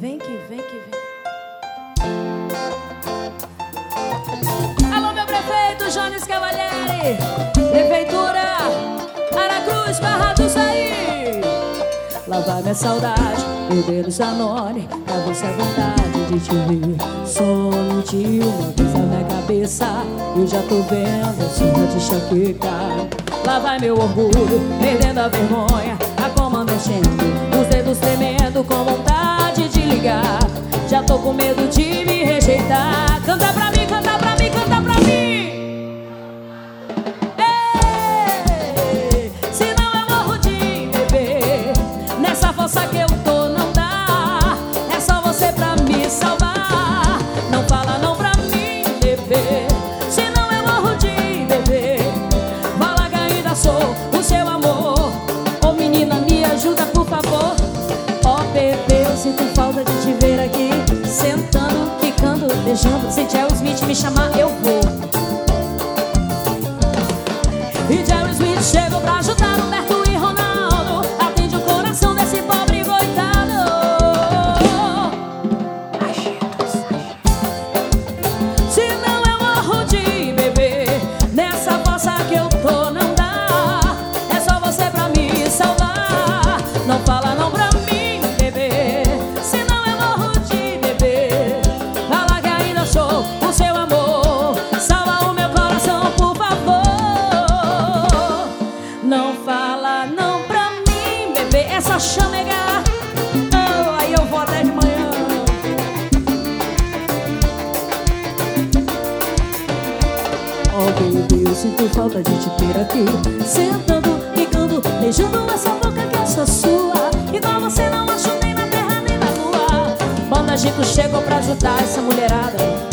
Vem que vem que vem. Alô, meu prefeito Jones Cavalieri. Prefeitura Aracruz, Barra do Saí. Lá vai minha saudade, meu dedo Zanone. Pra você a vontade de te ver. Sonho de uma vez na minha cabeça. Eu já tô vendo a sua de enxaqueca. Lá vai meu orgulho, perdendo a vergonha. Canta pra mim, canta pra mim, canta pra mim. Ei, se não eu morro de beber. Nessa força que eu tô não dá. É só você pra me salvar. Não fala não pra mim, bebê. Se não eu morro de beber. Fala que ainda sou o seu beijando. Se Jerry Smith me chamar, eu É só chamegar oh, Aí eu vou até de manhã. Oh baby, eu sinto falta de te ter aqui. Sentando, quicando, beijando essa boca que eu sou sua. Igual você não acho nem na terra nem na lua. Banda Gico chegou pra ajudar essa mulherada